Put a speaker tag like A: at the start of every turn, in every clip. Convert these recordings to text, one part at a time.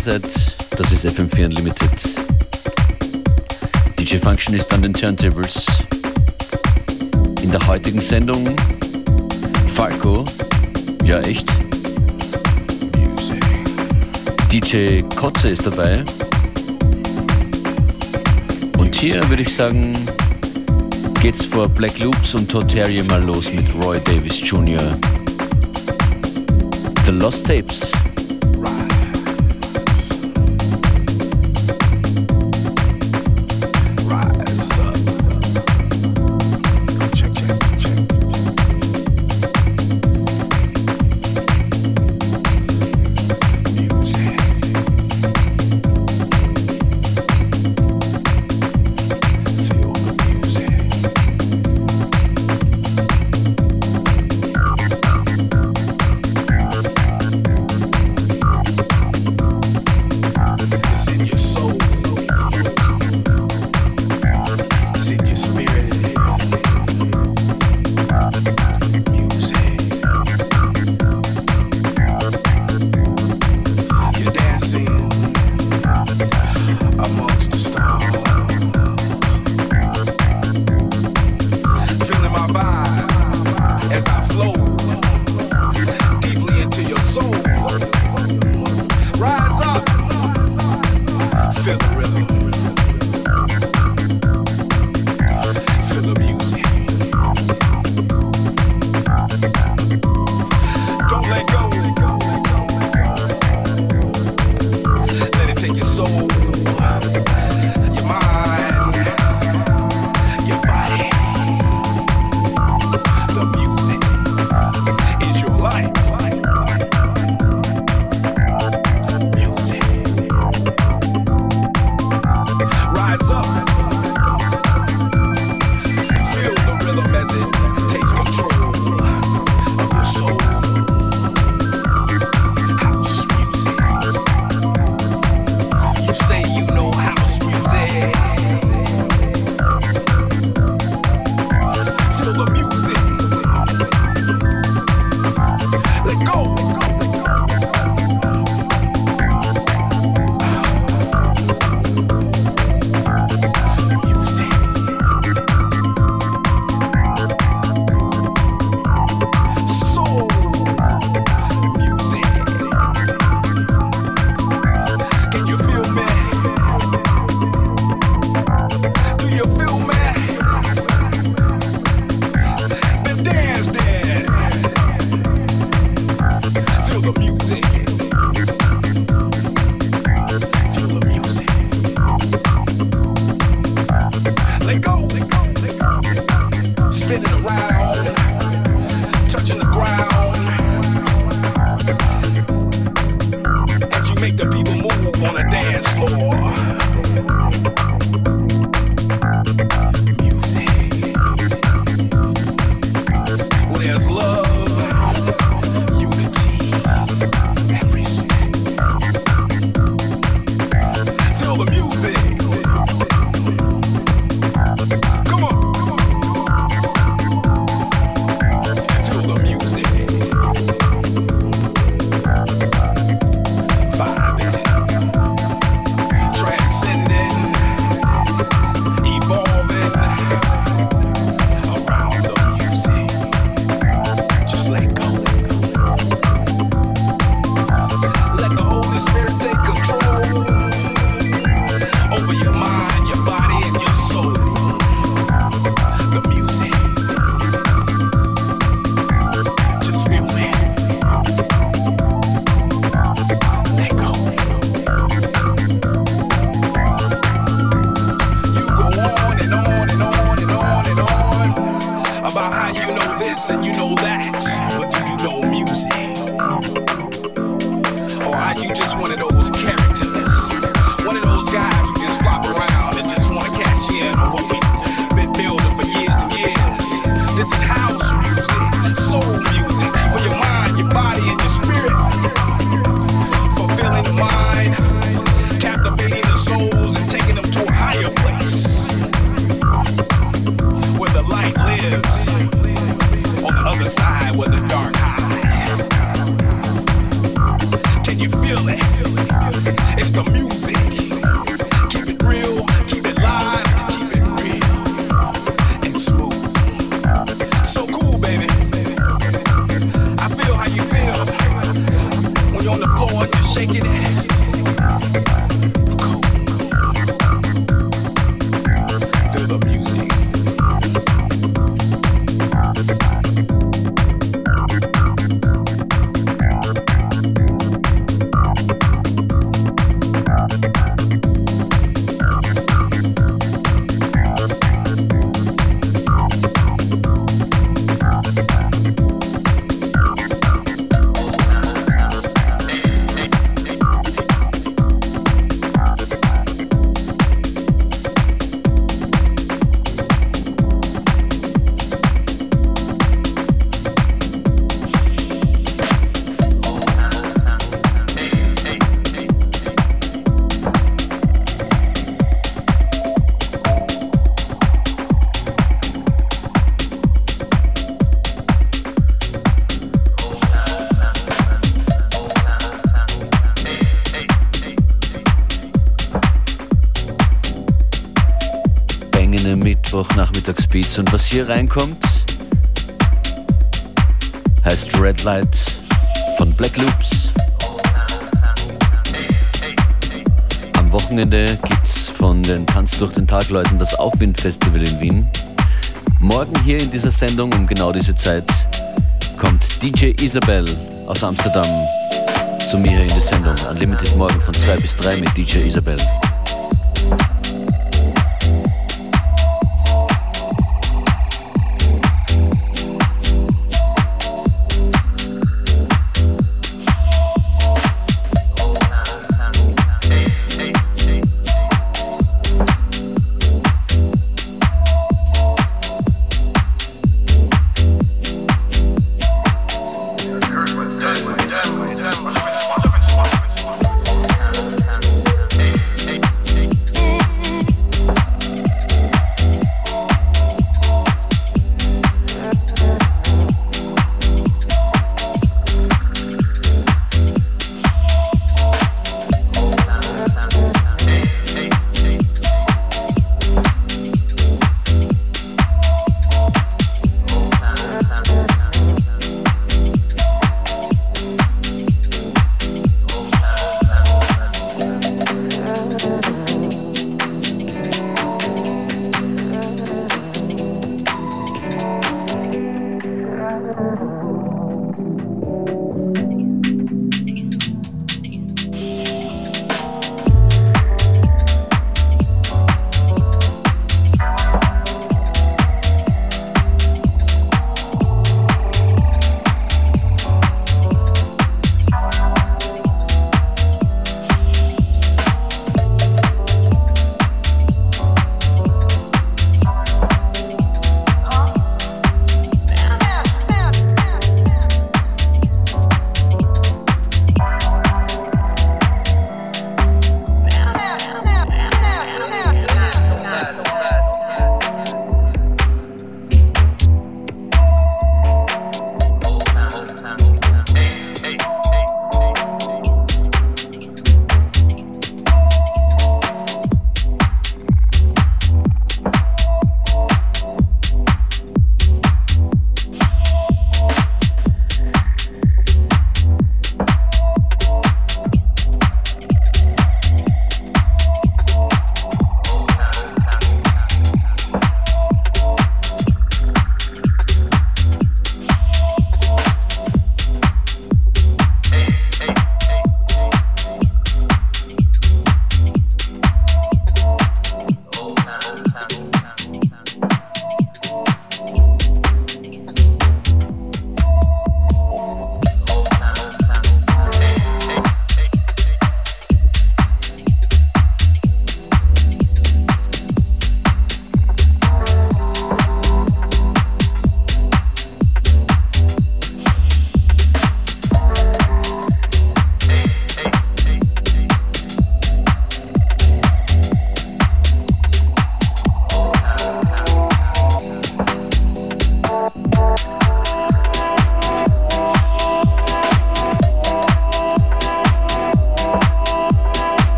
A: seid. Das ist FM4 Unlimited. DJ Function ist an den Turntables. In der heutigen Sendung Falco. Ja, echt. DJ Kotze ist dabei. Und hier würde ich sagen, geht's vor Black Loops und Toteria mal los mit Roy Davis Jr. The Lost Tapes.
B: The dark
A: hier reinkommt, heißt Red Light von Black Loops. Am Wochenende gibt's von den Tanz durch den Tag Leuten das Aufwindfestival in Wien. Morgen hier in dieser Sendung um genau diese Zeit kommt DJ Isabel aus Amsterdam zu mir in die Sendung. Unlimited morgen von 2 bis 3 mit DJ Isabel.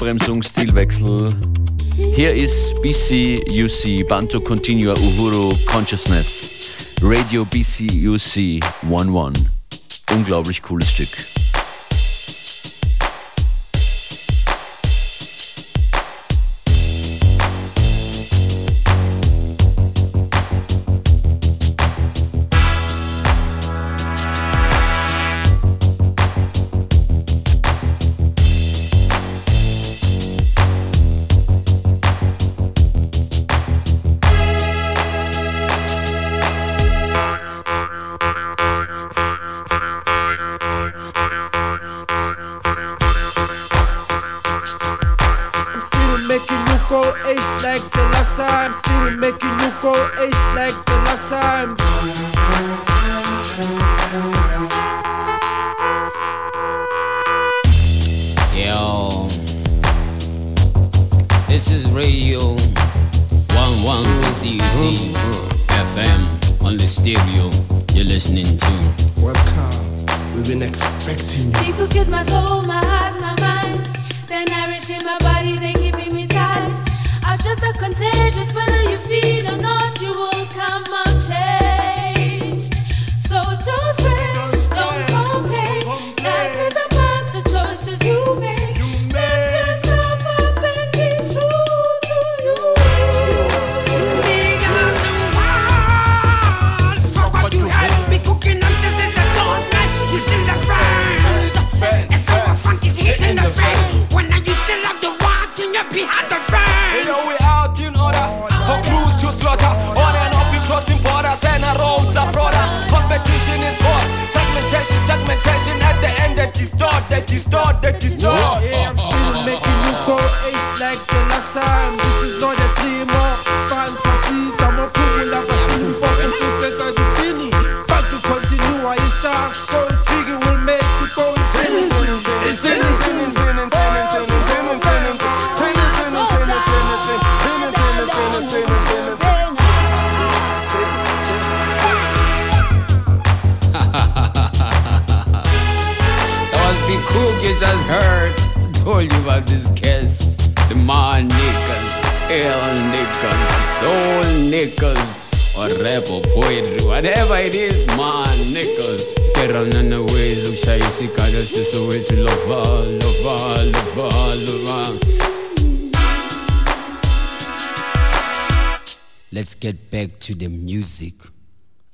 C: Vollbremsung, Stilwechsel. Hier ist BCUC Bantu Continua Uhuru Consciousness. Radio BCUC 11. Unglaublich cooles Stück.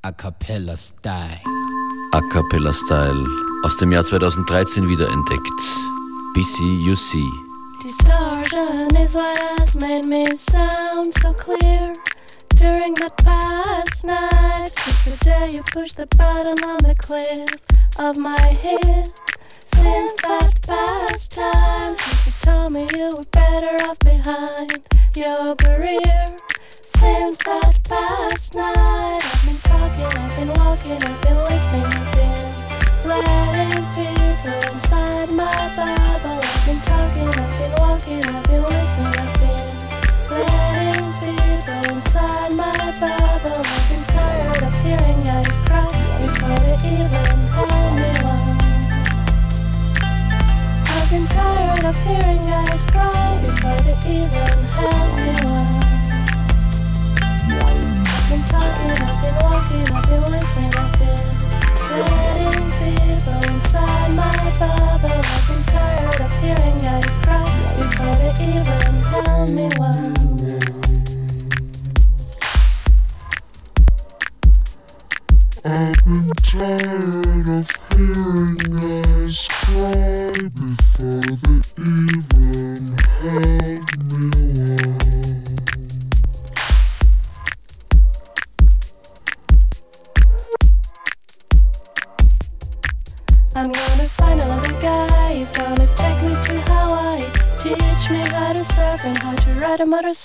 D: A Cappella Style.
C: A Cappella Style aus dem Jahr 2013 wiederentdeckt. BCUC.
E: Distortion is what has made me sound so clear. During that past night, since the day you pushed the button on the cliff of my head. Since that past time, since you told me you were better off behind your career. Since that past night, I've been talking, I've been walking, I've been listening, I've been letting people inside my bubble. I've been talking, I've been walking, I've been listening, I've been letting people inside my bubble. I've been tired of hearing guys cry before they even help me one. I've been tired of hearing guys cry before they even help me one been talking, I've been walking, I've been listening, I've been inside my bubble. I've been tired of hearing guys cry before they even tell me.
F: I've been tired of hearing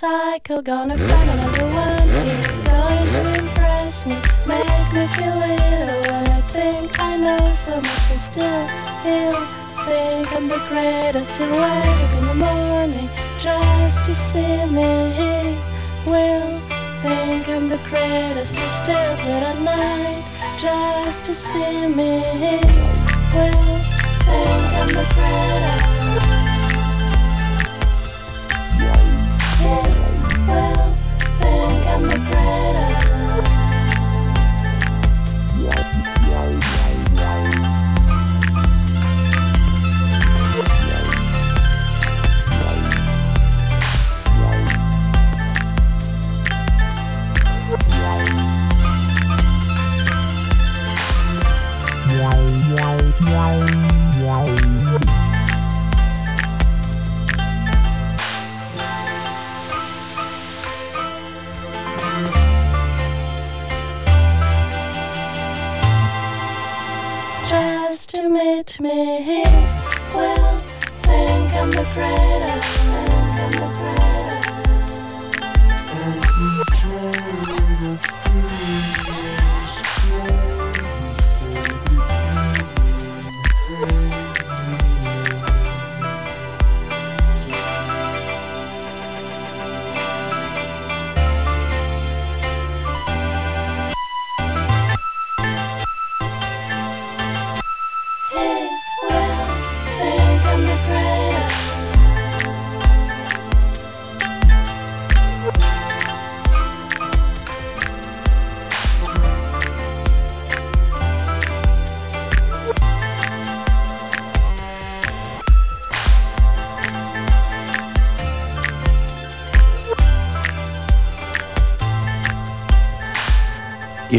E: cycle, gonna find another one. He's going to impress me, make me feel little. And I think I know so much, and still he'll think I'm the greatest. He'll wake up in the morning just to see me. He will think I'm the greatest. He'll stay up late at night just to see me. He will think I'm the greatest.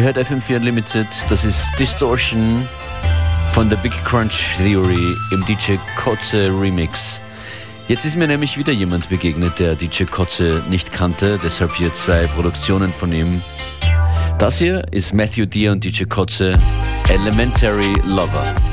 G: Ihr hört FM4 Unlimited, das ist Distortion von der Big Crunch Theory im DJ Kotze Remix. Jetzt ist mir nämlich wieder jemand begegnet, der DJ Kotze nicht kannte, deshalb hier zwei Produktionen von ihm. Das hier ist Matthew Deer und DJ Kotze, Elementary Lover.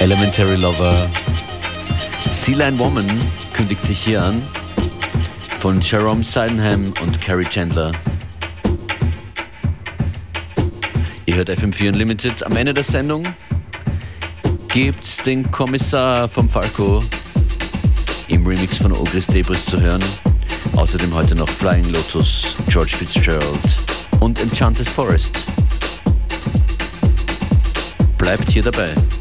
H: Elementary Lover. Sea Line Woman kündigt sich hier an von Jerome Sydenham und Carrie Chandler. Ihr hört FM4 Unlimited. Am Ende der Sendung gibt's den Kommissar vom Falco im Remix von Ogris Debris zu hören. Außerdem heute noch Flying Lotus, George Fitzgerald und Enchanted Forest. Bleibt hier dabei.
A: ist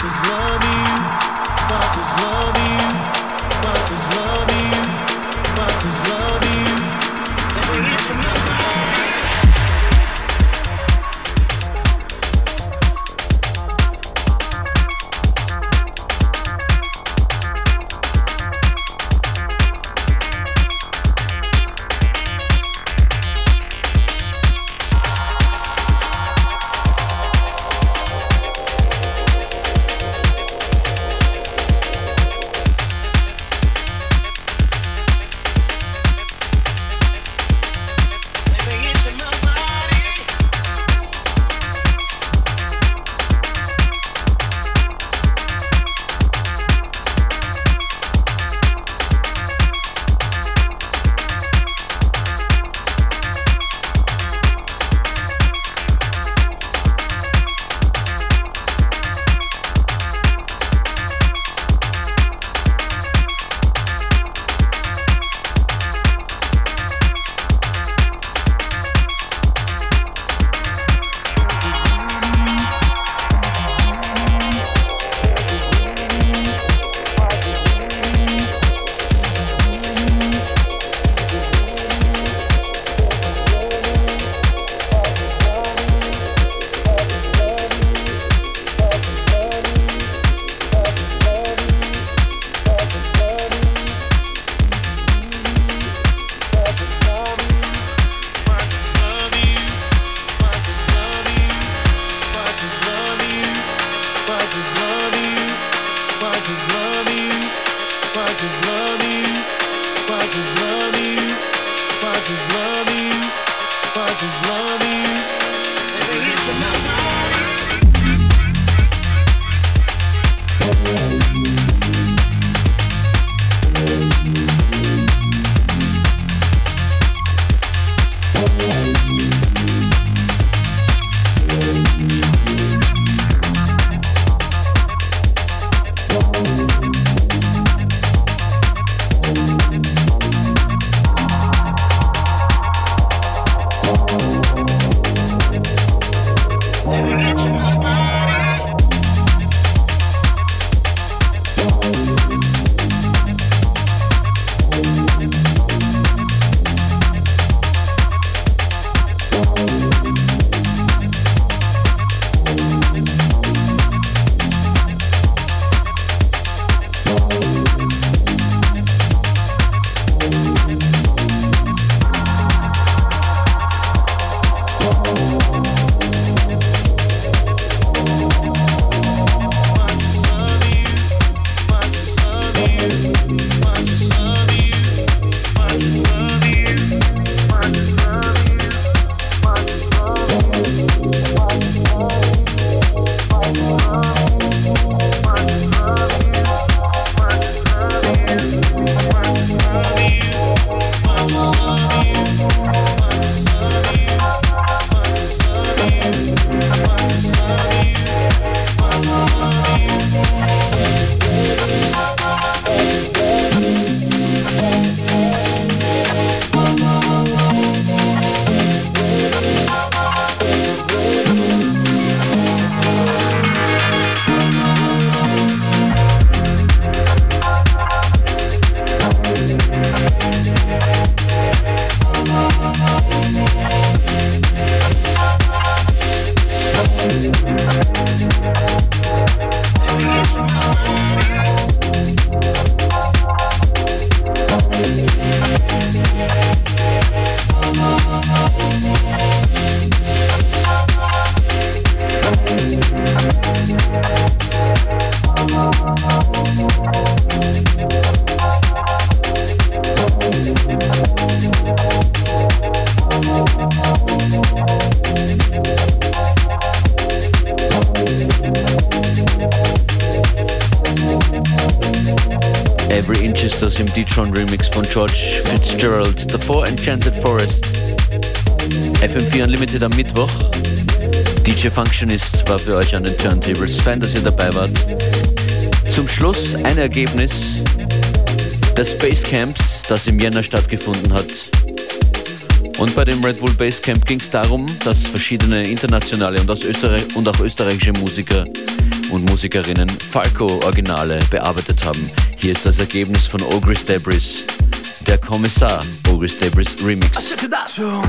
A: just love you. just love you? I just love you? I just love you? Davor Enchanted Forest. FM4 Unlimited am Mittwoch. DJ Functionist war für euch an den Turntables. Fan, dass ihr dabei wart. Zum Schluss ein Ergebnis des Basecamps, das im Jänner stattgefunden hat. Und bei dem Red Bull Basecamp ging es darum, dass verschiedene internationale und, Österreich und auch österreichische Musiker und Musikerinnen Falco-Originale bearbeitet haben. Hier ist das Ergebnis von Ogris Debris, der Kommissar Ogris Debris Remix.
I: Check it out, tune.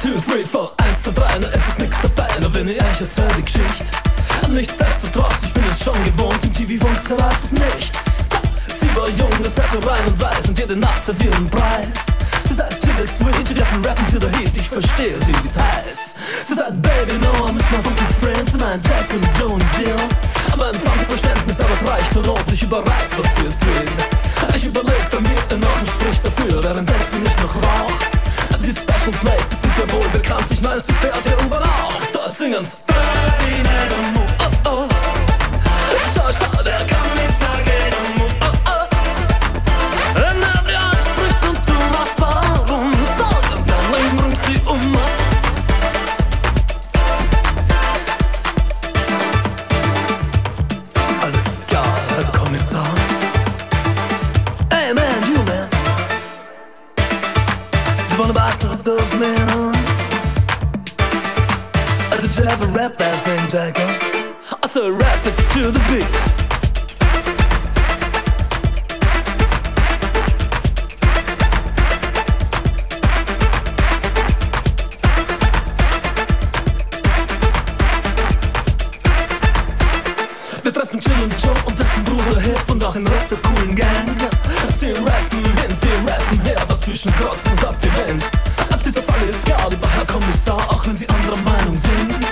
I: Two, three, four, eins, zwei, drei, nur es ist nix dabei, nur wenn ich euch erzähl die Geschichte. Nichtsdestotrotz, ich bin es schon gewohnt, im TV-Funk zerreißt heißt so rein und weiß und jede Nacht hat ihren Preis. Sie sagt, chill is sweet, wir hatten Rappen to the Heat, ich verstehe sie, sie ist heiß. Sie sagt, Baby, no, I'm my funky friends, sie meint Jack und Joe und Jill. Aber ein funky Verständnis, aber es reicht und rot, ich überreiß, was sie ist will. Ich überleg mir, der Nase spricht dafür, währenddessen ich noch rauch. Die Special Places sind ja wohl bekannt, ich weiß, sie fährt hier Jacko? I said rap it to the beat. Wir treffen Jill und Joe und dessen Bruder Hip und auch den Rest der coolen Gang. Sie rappen hin, sie rappen her, aber zwischen Gott und Welt. Ab dieser Falle ist klar, lieber Herr Kommissar, auch wenn Sie anderer Meinung sind.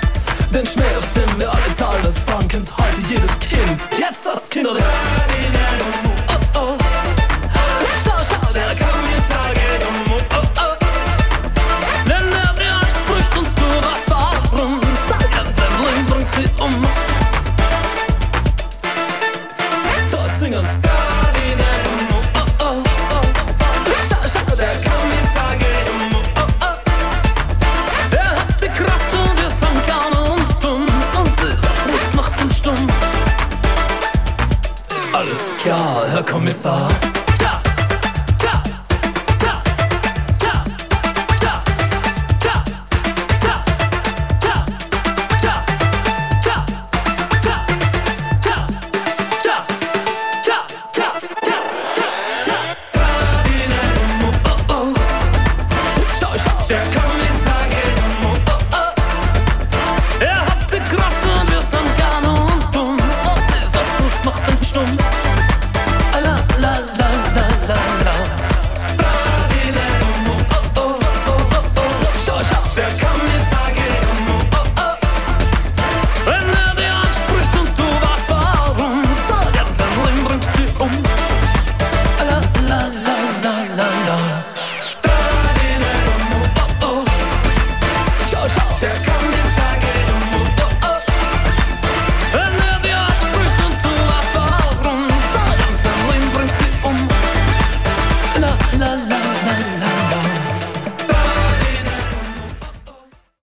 I: Den Schnee, auf dem wir alle teilen als fahren, kennt heute jedes Kind. Jetzt das Kind